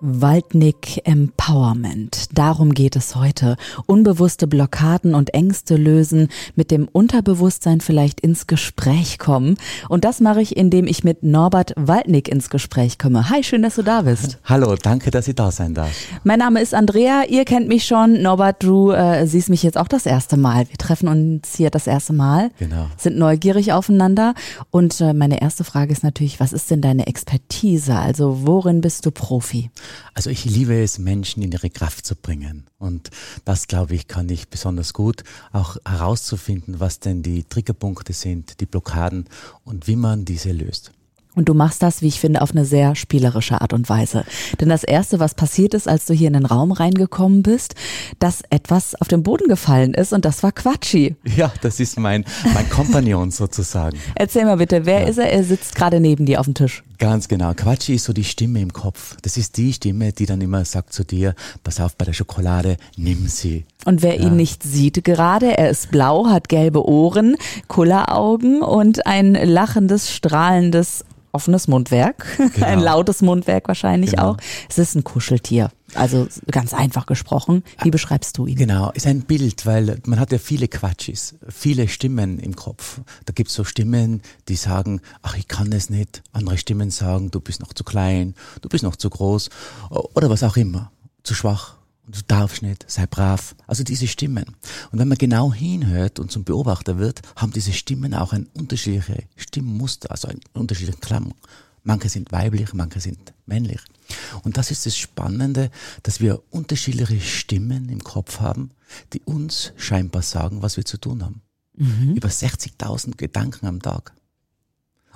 Waldnick Empowerment. Darum geht es heute. Unbewusste Blockaden und Ängste lösen, mit dem Unterbewusstsein vielleicht ins Gespräch kommen. Und das mache ich, indem ich mit Norbert Waldnick ins Gespräch komme. Hi, schön, dass du da bist. Hallo, danke, dass ich da sein darf. Mein Name ist Andrea, ihr kennt mich schon. Norbert, du äh, siehst mich jetzt auch das erste Mal. Wir treffen uns hier das erste Mal. Genau. Sind neugierig aufeinander. Und äh, meine erste Frage ist natürlich, was ist denn deine Expertise? Also worin bist du Profi? Also ich liebe es, Menschen in ihre Kraft zu bringen. Und das, glaube ich, kann ich besonders gut, auch herauszufinden, was denn die Triggerpunkte sind, die Blockaden und wie man diese löst. Und du machst das, wie ich finde, auf eine sehr spielerische Art und Weise. Denn das Erste, was passiert ist, als du hier in den Raum reingekommen bist, dass etwas auf den Boden gefallen ist und das war Quatschi. Ja, das ist mein, mein Kompagnon sozusagen. Erzähl mal bitte, wer ja. ist er? Er sitzt gerade neben dir auf dem Tisch. Ganz genau. Quatschi ist so die Stimme im Kopf. Das ist die Stimme, die dann immer sagt zu dir, pass auf bei der Schokolade, nimm sie. Und wer ja. ihn nicht sieht gerade, er ist blau, hat gelbe Ohren, Kulleraugen und ein lachendes, strahlendes offenes Mundwerk, genau. ein lautes Mundwerk wahrscheinlich genau. auch. Es ist ein Kuscheltier. Also ganz einfach gesprochen. Wie beschreibst du ihn? Genau, ist ein Bild, weil man hat ja viele Quatschis, viele Stimmen im Kopf. Da gibt's so Stimmen, die sagen, ach, ich kann es nicht. Andere Stimmen sagen, du bist noch zu klein, du bist noch zu groß oder was auch immer, zu schwach du darfst nicht, sei brav. Also diese Stimmen. Und wenn man genau hinhört und zum Beobachter wird, haben diese Stimmen auch ein unterschiedliches Stimmmuster, also einen unterschiedlichen Klang. Manche sind weiblich, manche sind männlich. Und das ist das Spannende, dass wir unterschiedliche Stimmen im Kopf haben, die uns scheinbar sagen, was wir zu tun haben. Mhm. Über 60.000 Gedanken am Tag.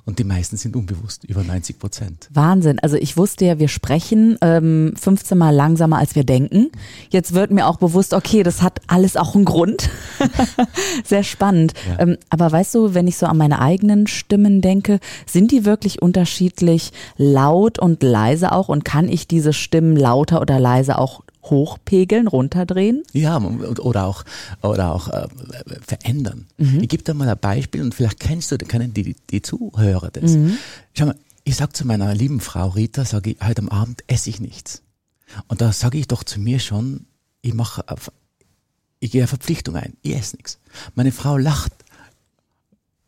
Und die meisten sind unbewusst, über 90 Prozent. Wahnsinn. Also ich wusste ja, wir sprechen ähm, 15 Mal langsamer, als wir denken. Jetzt wird mir auch bewusst, okay, das hat alles auch einen Grund. Sehr spannend. Ja. Ähm, aber weißt du, wenn ich so an meine eigenen Stimmen denke, sind die wirklich unterschiedlich laut und leise auch? Und kann ich diese Stimmen lauter oder leise auch hochpegeln, runterdrehen? Ja, oder auch, oder auch äh, verändern. Mhm. Ich gebe dir mal ein Beispiel und vielleicht kennst du, kennen die, die Zuhörer das. Mhm. Schau mal, ich sag zu meiner lieben Frau Rita, sage ich, heute am Abend esse ich nichts. Und da sage ich doch zu mir schon, ich mache, ich gehe eine Verpflichtung ein, ich esse nichts. Meine Frau lacht,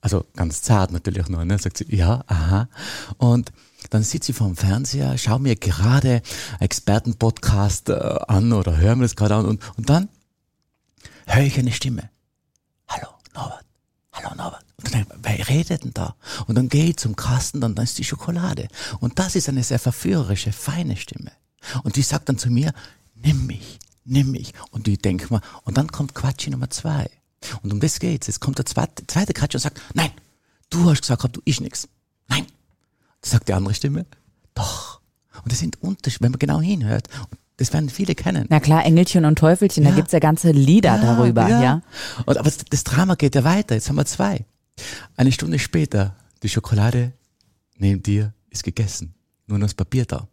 also ganz zart natürlich nur, ne? sagt sie, ja, aha. Und dann sitze ich vor dem Fernseher, schaue mir gerade Expertenpodcast äh, an oder höre mir das gerade an und, und dann höre ich eine Stimme. Hallo, Norbert. Hallo, Norbert. Und dann wer redet denn da? Und dann gehe ich zum Kasten, und dann ist die Schokolade. Und das ist eine sehr verführerische, feine Stimme. Und die sagt dann zu mir, nimm mich, nimm mich. Und ich denke mal, und dann kommt Quatschi Nummer zwei. Und um das geht's. Jetzt kommt der zweite, zweite Quatschi und sagt, nein, du hast gesagt, du ich nix. Sagt die andere Stimme, doch. Und das sind Unterschiede, wenn man genau hinhört. Das werden viele kennen. Na klar, Engelchen und Teufelchen, ja. da gibt's ja ganze Lieder ja, darüber, ja. ja. Und, aber das Drama geht ja weiter. Jetzt haben wir zwei. Eine Stunde später, die Schokolade neben dir ist gegessen. Nur noch das Papier da.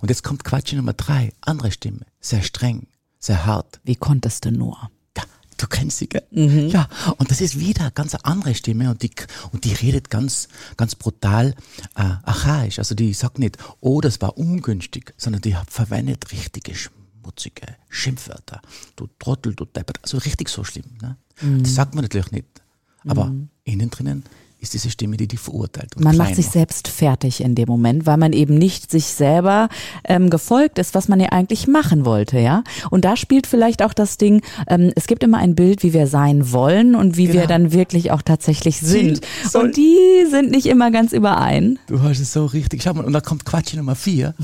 Und jetzt kommt Quatsch Nummer drei. Andere Stimme. Sehr streng, sehr hart. Wie konntest du nur? Du kennst sie, gell? Mhm. Ja, und das ist wieder eine ganz andere Stimme und die, und die redet ganz, ganz brutal äh, archaisch. Also die sagt nicht, oh, das war ungünstig, sondern die verwendet richtige schmutzige Schimpfwörter. Du Trottel, du Deppert, also richtig so schlimm. Ne? Mhm. Das sagt man natürlich nicht. Aber mhm. innen drinnen ist diese Stimme, die die verurteilt. man kleiner. macht sich selbst fertig in dem Moment, weil man eben nicht sich selber ähm, gefolgt ist, was man ja eigentlich machen wollte, ja. Und da spielt vielleicht auch das Ding, ähm, es gibt immer ein Bild, wie wir sein wollen und wie genau. wir dann wirklich auch tatsächlich sind. und die sind nicht immer ganz überein. Du hast es so richtig. Schau mal, und da kommt Quatsch Nummer vier.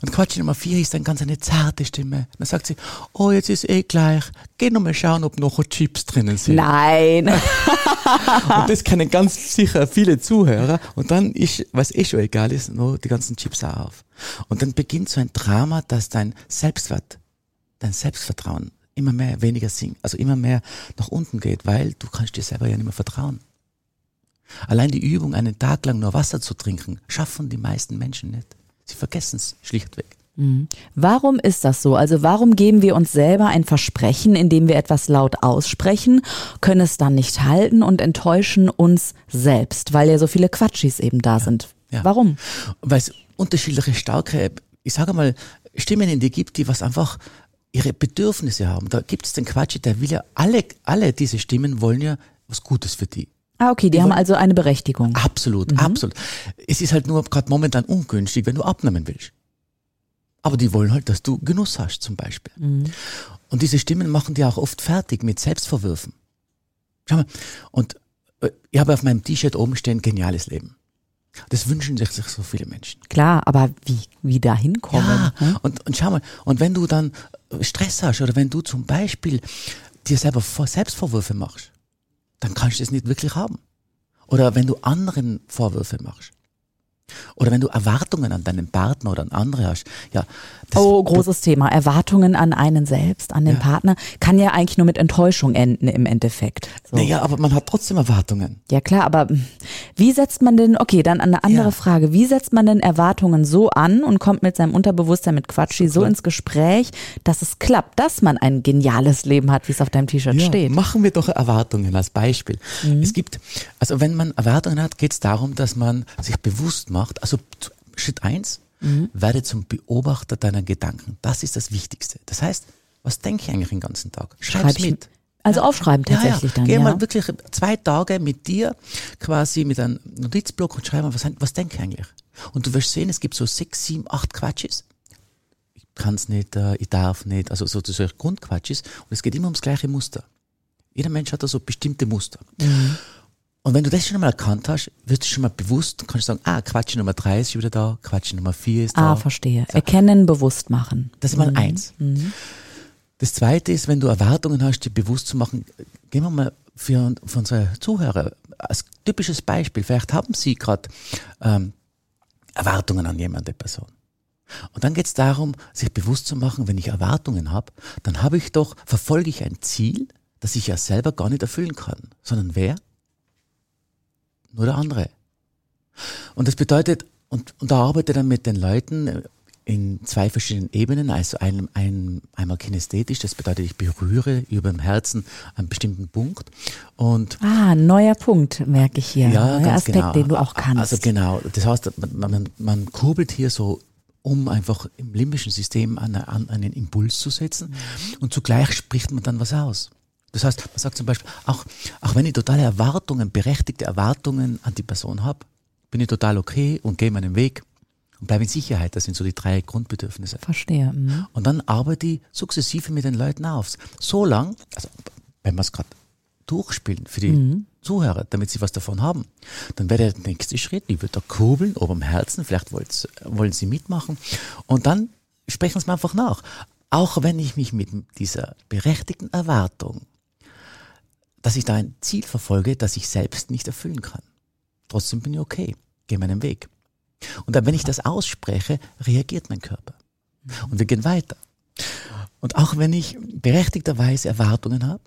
Und Quatsch Nummer vier ist dann ganz eine zarte Stimme. Dann sagt sie, oh, jetzt ist eh gleich. Geh noch mal schauen, ob noch Chips drinnen sind. Nein. und das kennen ganz sicher viele Zuhörer. Und dann ist, was eh schon egal ist, nur die ganzen Chips auch auf. Und dann beginnt so ein Drama, dass dein Selbstwert, dein Selbstvertrauen immer mehr, weniger sinkt, also immer mehr nach unten geht, weil du kannst dir selber ja nicht mehr vertrauen. Allein die Übung, einen Tag lang nur Wasser zu trinken, schaffen die meisten Menschen nicht. Sie vergessen es schlichtweg. Mhm. Warum ist das so? Also warum geben wir uns selber ein Versprechen, indem wir etwas laut aussprechen, können es dann nicht halten und enttäuschen uns selbst, weil ja so viele Quatschis eben da ja, sind. Ja. Warum? Weil es unterschiedliche starke, ich sage mal, Stimmen in dir gibt, die was einfach ihre Bedürfnisse haben. Da gibt es den Quatsch, der will ja alle, alle diese Stimmen wollen ja was Gutes für die. Ah, okay, die, die haben also eine Berechtigung. Absolut, mhm. absolut. Es ist halt nur gerade momentan ungünstig, wenn du abnehmen willst. Aber die wollen halt, dass du Genuss hast, zum Beispiel. Mhm. Und diese Stimmen machen die auch oft fertig mit Selbstverwürfen. Schau mal, und äh, ich habe auf meinem T-Shirt oben stehen, geniales Leben. Das wünschen sich so viele Menschen. Klar, aber wie, wie da hinkommen? Ja, hm? und, und schau mal, und wenn du dann Stress hast oder wenn du zum Beispiel dir selber Selbstvorwürfe machst, dann kannst du es nicht wirklich haben. Oder wenn du anderen Vorwürfe machst. Oder wenn du Erwartungen an deinen Partner oder an andere hast. Ja, oh, großes Thema. Erwartungen an einen selbst, an den ja. Partner, kann ja eigentlich nur mit Enttäuschung enden im Endeffekt. So. Naja, aber man hat trotzdem Erwartungen. Ja klar, aber wie setzt man denn, okay, dann eine andere ja. Frage, wie setzt man denn Erwartungen so an und kommt mit seinem Unterbewusstsein mit Quatschi so, ins Gespräch, dass es klappt, dass man ein geniales Leben hat, wie es auf deinem T-Shirt ja, steht? Machen wir doch Erwartungen als Beispiel. Mhm. Es gibt, also wenn man Erwartungen hat, geht es darum, dass man sich bewusst macht, also Schritt eins mhm. werde zum Beobachter deiner Gedanken. Das ist das Wichtigste. Das heißt, was denke ich eigentlich den ganzen Tag? Schreib's Schreib mit. Also aufschreiben tatsächlich ja, ja. dann. Geh ja. mal wirklich zwei Tage mit dir quasi mit einem Notizblock und schreib mal, was, was denke ich eigentlich? Und du wirst sehen, es gibt so sechs, sieben, acht Quatsches. Ich kann es nicht, äh, ich darf nicht, also sozusagen Grundquatsches. Und es geht immer ums gleiche Muster. Jeder Mensch hat da so bestimmte Muster. Mhm. Und wenn du das schon einmal erkannt hast, wirst du schon mal bewusst, kannst du sagen, ah, Quatsch Nummer drei ist wieder da, Quatsch Nummer vier ist da. Ah, verstehe. So. Erkennen, bewusst machen. Das ist mal mhm. eins. Mhm. Das zweite ist, wenn du Erwartungen hast, dir bewusst zu machen, gehen wir mal für, für unsere Zuhörer als typisches Beispiel. Vielleicht haben sie gerade ähm, Erwartungen an jemande Person. Und dann geht es darum, sich bewusst zu machen, wenn ich Erwartungen habe, dann habe ich doch, verfolge ich ein Ziel, das ich ja selber gar nicht erfüllen kann, sondern wer? Nur der andere. Und das bedeutet, und, und da arbeite dann mit den Leuten in zwei verschiedenen Ebenen, also ein, ein, einmal kinästhetisch, das bedeutet, ich berühre über dem Herzen einen bestimmten Punkt. Und ah, neuer Punkt, merke ich hier. Ja, neuer Aspekt, genau. den du auch kannst. Also genau, das heißt, man, man, man kurbelt hier so um einfach im limbischen System an, an einen Impuls zu setzen mhm. und zugleich spricht man dann was aus. Das heißt, man sagt zum Beispiel, auch, auch wenn ich totale Erwartungen, berechtigte Erwartungen an die Person habe, bin ich total okay und gehe meinen Weg und bleibe in Sicherheit. Das sind so die drei Grundbedürfnisse. Verstehe. Mhm. Und dann arbeite ich sukzessive mit den Leuten auf. So lang, also wenn wir es gerade durchspielen für die mhm. Zuhörer, damit sie was davon haben, dann wäre der nächste Schritt, ich würde da kurbeln, oben am Herzen, vielleicht wollen sie mitmachen und dann sprechen sie mir einfach nach. Auch wenn ich mich mit dieser berechtigten Erwartung dass ich da ein Ziel verfolge, das ich selbst nicht erfüllen kann. Trotzdem bin ich okay, gehe meinen Weg. Und dann, wenn ich das ausspreche, reagiert mein Körper. Und wir gehen weiter. Und auch wenn ich berechtigterweise Erwartungen habe,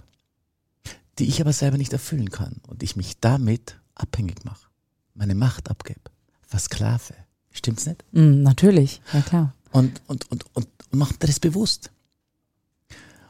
die ich aber selber nicht erfüllen kann und ich mich damit abhängig mache, meine Macht abgebe, versklave. Stimmt's nicht? Mm, natürlich, ja klar. Und, und, und, und, und macht das bewusst.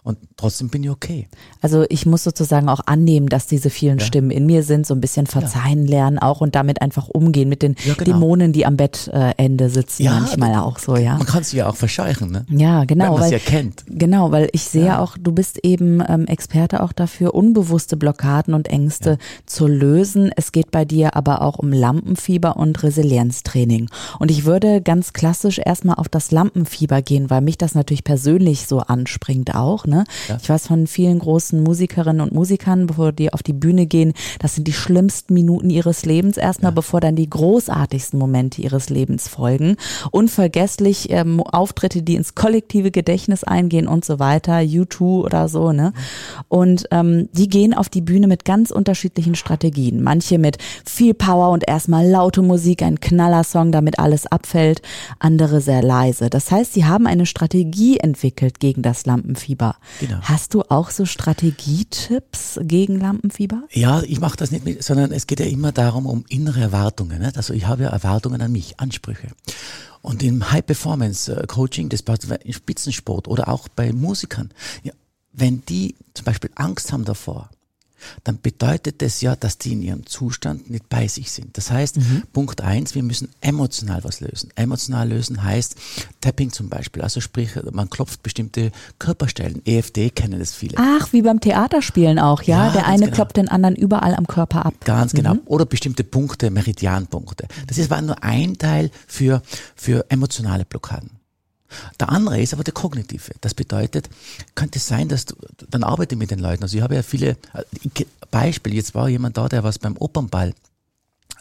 Und trotzdem bin ich okay. Also ich muss sozusagen auch annehmen, dass diese vielen ja. Stimmen in mir sind, so ein bisschen verzeihen ja. lernen auch und damit einfach umgehen mit den ja, genau. Dämonen, die am Bettende sitzen manchmal auch so, ja. Man kann sie ja auch verscheuchen, ne? Ja, genau. Wenn man sie erkennt. Genau, weil ich sehe auch, du bist eben ähm, Experte auch dafür, unbewusste Blockaden und Ängste zu lösen. Es geht bei dir aber auch um Lampenfieber und Resilienztraining. Und ich würde ganz klassisch erstmal auf das Lampenfieber gehen, weil mich das natürlich persönlich so anspringt auch. Ne? Ne? Ja. Ich weiß von vielen großen Musikerinnen und Musikern, bevor die auf die Bühne gehen, das sind die schlimmsten Minuten ihres Lebens erstmal, ja. bevor dann die großartigsten Momente ihres Lebens folgen. Unvergesslich ähm, Auftritte, die ins kollektive Gedächtnis eingehen und so weiter, U2 oder so, ne? Und ähm, die gehen auf die Bühne mit ganz unterschiedlichen Strategien. Manche mit viel Power und erstmal laute Musik, ein Knallersong, damit alles abfällt, andere sehr leise. Das heißt, sie haben eine Strategie entwickelt gegen das Lampenfieber. Genau. Hast du auch so Strategietipps gegen Lampenfieber? Ja, ich mache das nicht mit, sondern es geht ja immer darum, um innere Erwartungen. Nicht? Also ich habe ja Erwartungen an mich, Ansprüche. Und im High-Performance-Coaching, das im Spitzensport oder auch bei Musikern, ja, wenn die zum Beispiel Angst haben davor, dann bedeutet das ja, dass die in ihrem Zustand nicht bei sich sind. Das heißt, mhm. Punkt eins, wir müssen emotional was lösen. Emotional lösen heißt Tapping zum Beispiel, also sprich, man klopft bestimmte Körperstellen. EFD kennen das viele. Ach, wie beim Theaterspielen auch, ja? ja Der eine genau. kloppt den anderen überall am Körper ab. Ganz genau. Mhm. Oder bestimmte Punkte, Meridianpunkte. Das ist aber nur ein Teil für, für emotionale Blockaden. Der andere ist aber der kognitive. Das bedeutet, könnte es sein, dass du, dann arbeite mit den Leuten. Also ich habe ja viele äh, Beispiele. Jetzt war jemand da, der was beim Opernball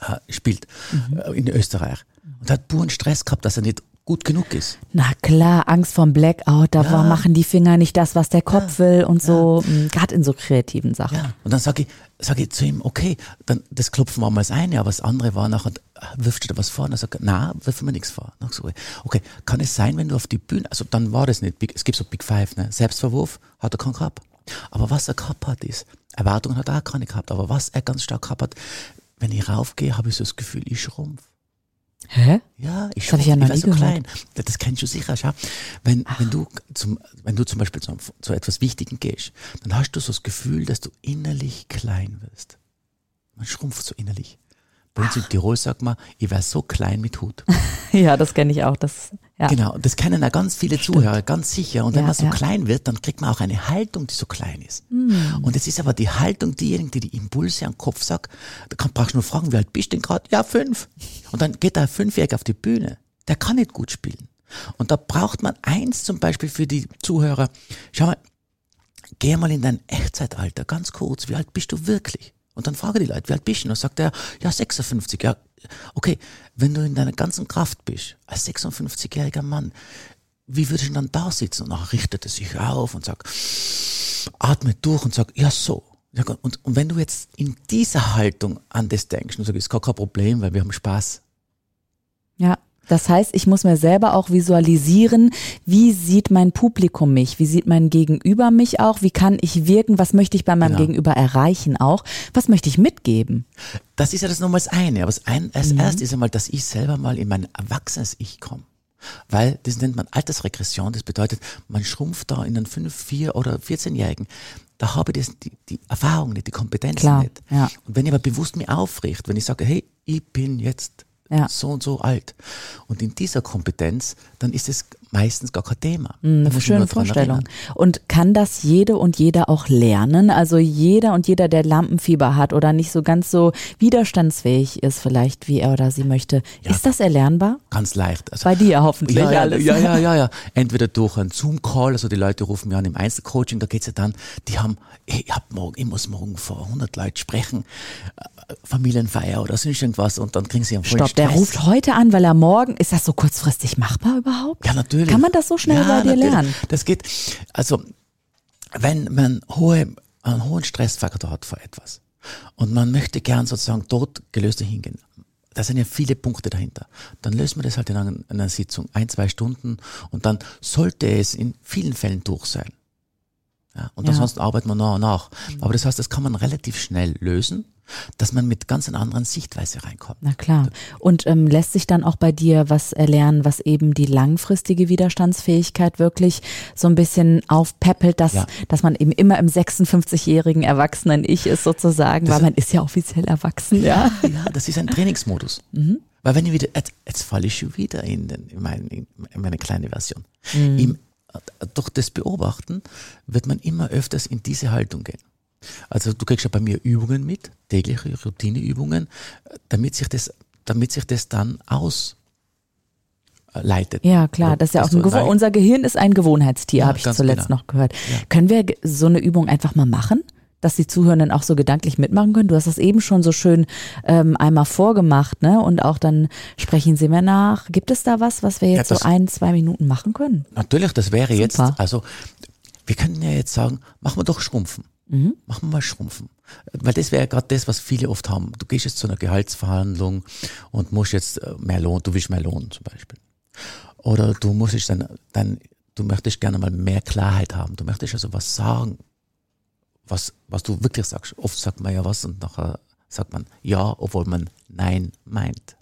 äh, spielt mhm. äh, in Österreich und hat puren Stress gehabt, dass er nicht gut genug ist. Na klar, Angst vom Blackout, da ja. machen die Finger nicht das, was der Kopf ja. will und so, ja. gerade in so kreativen Sachen. Ja. Und dann sage ich, sag ich zu ihm, okay, dann das klopfen wir mal das eine, aber das andere war nachher, wirfst du da was vor? Und er sagt, na, wirf mir nichts vor. Dann so, okay, kann es sein, wenn du auf die Bühne, also dann war das nicht, Big, es gibt so Big Five, ne? Selbstverwurf hat er keinen gehabt. Aber was er gehabt hat, ist, Erwartungen hat er auch keine gehabt, aber was er ganz stark gehabt hat, wenn ich raufgehe, habe ich so das Gefühl, ich schrumpf. Hä? Ja, ich, das ich, ja noch ich war so gehört. klein. Das kennst du sicher. Schau, wenn, wenn, du zum, wenn du zum Beispiel zu, zu etwas Wichtigem gehst, dann hast du so das Gefühl, dass du innerlich klein wirst. Man schrumpft so innerlich. Bei uns in Tirol sagt man, ich wäre so klein mit Hut. ja, das kenne ich auch. Das, ja. Genau, das kennen ja ganz viele Stimmt. Zuhörer, ganz sicher. Und wenn ja, man so ja. klein wird, dann kriegt man auch eine Haltung, die so klein ist. Mm. Und es ist aber die Haltung diejenige, die die Impulse am Kopf sagt. Da kann, brauchst du nur fragen, wie alt bist du denn gerade? Ja, fünf. Und dann geht der Fünfjährige auf die Bühne. Der kann nicht gut spielen. Und da braucht man eins zum Beispiel für die Zuhörer. Schau mal, geh mal in dein Echtzeitalter, ganz kurz. Wie alt bist du wirklich? Und dann frage die Leute, wie alt bist du? Und dann sagt er, ja, 56. Ja, okay, wenn du in deiner ganzen Kraft bist, als 56-jähriger Mann, wie würdest du dann da sitzen? Und dann richtet er sich auf und sagt, atme durch und sagt, ja, so. Und, und wenn du jetzt in dieser Haltung an das denkst und sagst, ist gar kein Problem, weil wir haben Spaß. Ja. Das heißt, ich muss mir selber auch visualisieren, wie sieht mein Publikum mich, wie sieht mein Gegenüber mich auch, wie kann ich wirken, was möchte ich bei meinem genau. Gegenüber erreichen auch, was möchte ich mitgeben. Das ist ja das nochmal das eine, aber das, ein, das mhm. erste ist einmal, dass ich selber mal in mein erwachsenes Ich komme. Weil das nennt man Altersregression, das bedeutet, man schrumpft da in einen 5, 4 oder 14-Jährigen. Da habe ich das, die, die Erfahrung nicht, die Kompetenz Klar, nicht. Ja. Und wenn ich aber bewusst mich aufrichte, wenn ich sage, hey, ich bin jetzt ja. so und so alt. Und in dieser Kompetenz, dann ist es meistens gar kein Thema. Mhm, schöne Vorstellung. Und kann das jede und jeder auch lernen? Also jeder und jeder, der Lampenfieber hat oder nicht so ganz so widerstandsfähig ist, vielleicht wie er oder sie möchte, ja, ist das erlernbar? Ganz leicht. Also, Bei dir hoffentlich ja, ja, alles. Ja, ja, ja, ja. Entweder durch einen Zoom-Call, also die Leute rufen mir an im Einzelcoaching, da geht's ja dann, die haben, ich, hab morgen, ich muss morgen vor 100 Leuten sprechen, äh, Familienfeier oder sonst irgendwas und dann kriegen sie einen Stopp, der ruft heute an, weil er morgen, ist das so kurzfristig machbar überhaupt? Ja, natürlich. Kann man das so schnell ja, bei dir natürlich. lernen? Das geht, also, wenn man hohe, einen hohen Stressfaktor hat vor etwas und man möchte gern sozusagen dort gelöster hingehen, da sind ja viele Punkte dahinter. Dann löst man das halt in einer, in einer Sitzung, ein, zwei Stunden und dann sollte es in vielen Fällen durch sein. Ja, und ja. ansonsten arbeitet man nach und nach. Aber das heißt, das kann man relativ schnell lösen dass man mit ganz einer anderen Sichtweise reinkommt. Na klar. Und ähm, lässt sich dann auch bei dir was erlernen, was eben die langfristige Widerstandsfähigkeit wirklich so ein bisschen aufpeppelt, dass, ja. dass man eben immer im 56-jährigen Erwachsenen-Ich ist sozusagen, das weil man ist ja offiziell erwachsen. Ja, ja, ja das ist ein Trainingsmodus. Mhm. Weil wenn ich wieder, jetzt, jetzt falle ich schon wieder in, den, in, mein, in meine kleine Version. Mhm. Im, durch das Beobachten wird man immer öfters in diese Haltung gehen. Also du kriegst ja bei mir Übungen mit, tägliche Routineübungen, damit sich das, damit sich das dann ausleitet. Ja, klar, das ist ja auch ein Gewohn unser Gehirn ist ein Gewohnheitstier, ja, habe ich zuletzt genau. noch gehört. Ja. Können wir so eine Übung einfach mal machen? dass die Zuhörenden auch so gedanklich mitmachen können. Du hast das eben schon so schön ähm, einmal vorgemacht, ne? Und auch dann sprechen sie mir nach. Gibt es da was, was wir jetzt ja, so ein, zwei Minuten machen können? Natürlich, das wäre Super. jetzt, also wir könnten ja jetzt sagen, machen wir doch Schrumpfen. Mhm. Machen wir mal Schrumpfen. Weil das wäre ja gerade das, was viele oft haben. Du gehst jetzt zu einer Gehaltsverhandlung und musst jetzt äh, mehr Lohn, du willst mehr Lohn zum Beispiel. Oder du musst jetzt dein, dein, du möchtest gerne mal mehr Klarheit haben. Du möchtest also was sagen, was, was du wirklich sagst. Oft sagt man ja was und nachher sagt man ja, obwohl man nein meint.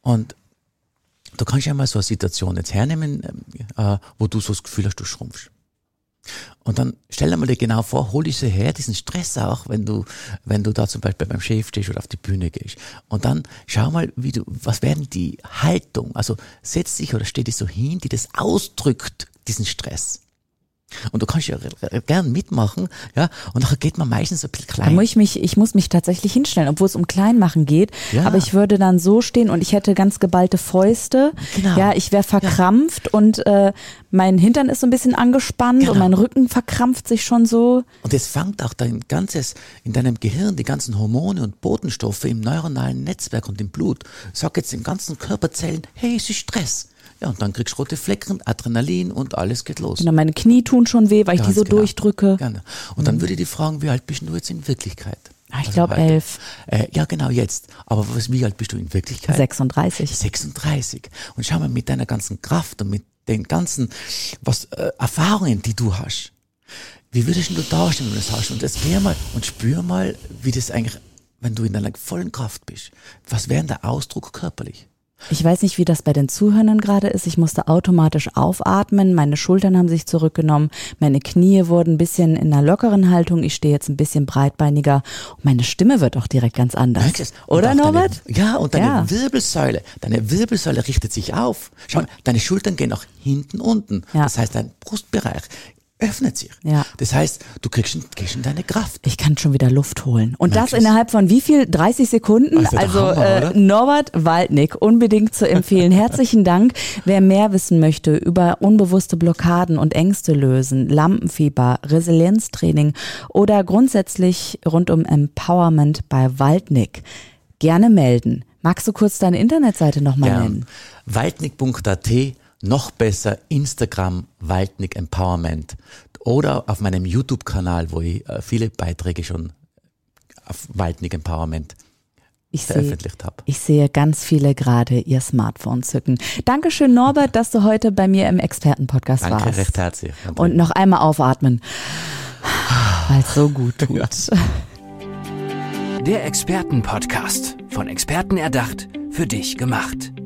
Und du kannst ja mal so eine Situation jetzt hernehmen, äh, wo du so das Gefühl hast, du schrumpfst. Und dann stell dir mal dir genau vor, hol diese her, diesen Stress auch, wenn du, wenn du da zum Beispiel beim Chef stehst oder auf die Bühne gehst. Und dann schau mal, wie du, was werden die Haltung, also setz dich oder steh dich so hin, die das ausdrückt, diesen Stress. Und du kannst ja gern mitmachen, ja, und nachher geht man meistens ein bisschen klein. Da muss ich mich, ich muss mich tatsächlich hinstellen, obwohl es um Kleinmachen geht. Ja. Aber ich würde dann so stehen und ich hätte ganz geballte Fäuste. Genau. Ja, ich wäre verkrampft ja. und äh, mein Hintern ist so ein bisschen angespannt genau. und mein Rücken verkrampft sich schon so. Und es fängt auch dein ganzes, in deinem Gehirn, die ganzen Hormone und Botenstoffe im neuronalen Netzwerk und im Blut, sag jetzt den ganzen Körperzellen, hey, es ist Stress. Ja, und dann kriegst du rote Flecken, Adrenalin und alles geht los. Genau, meine Knie tun schon weh, weil Ganz ich die so genau. durchdrücke. Gerne. Und dann mhm. würde ich dich fragen, wie alt bist du jetzt in Wirklichkeit? Ah, ich also glaube elf. Äh, ja, genau, jetzt. Aber was, wie alt bist du in Wirklichkeit? 36. 36. Und schau mal, mit deiner ganzen Kraft und mit den ganzen was, äh, Erfahrungen, die du hast, wie würdest du dastehen, wenn du das hast? Und jetzt geh mal und spür mal, wie das eigentlich, wenn du in deiner vollen Kraft bist, was wäre denn der Ausdruck körperlich? Ich weiß nicht, wie das bei den Zuhörern gerade ist. Ich musste automatisch aufatmen. Meine Schultern haben sich zurückgenommen. Meine Knie wurden ein bisschen in einer lockeren Haltung. Ich stehe jetzt ein bisschen breitbeiniger. Und meine Stimme wird auch direkt ganz anders. Oder, Norbert? Deine, ja, und deine ja. Wirbelsäule. Deine Wirbelsäule richtet sich auf. Schau mal, deine Schultern gehen nach hinten unten. Ja. Das heißt, dein Brustbereich öffnet sich. Ja. Das heißt, du kriegst, kriegst in deine Kraft. Ich kann schon wieder Luft holen. Und Merkst das innerhalb von wie viel? 30 Sekunden? Also Hammer, äh, Norbert Waldnick, unbedingt zu empfehlen. Herzlichen Dank. Wer mehr wissen möchte über unbewusste Blockaden und Ängste lösen, Lampenfieber, Resilienztraining oder grundsätzlich rund um Empowerment bei Waldnick, gerne melden. Magst du kurz deine Internetseite nochmal nennen? Waldnick.at noch besser Instagram Waldnick Empowerment oder auf meinem YouTube-Kanal, wo ich äh, viele Beiträge schon auf Waldnick Empowerment ich veröffentlicht habe. Ich sehe ganz viele gerade ihr Smartphone zücken. Dankeschön, Norbert, dass du heute bei mir im Expertenpodcast Danke, warst. Danke, recht herzlich. André. Und noch einmal aufatmen, weil es so gut tut. Ja. Der Expertenpodcast, von Experten erdacht, für dich gemacht.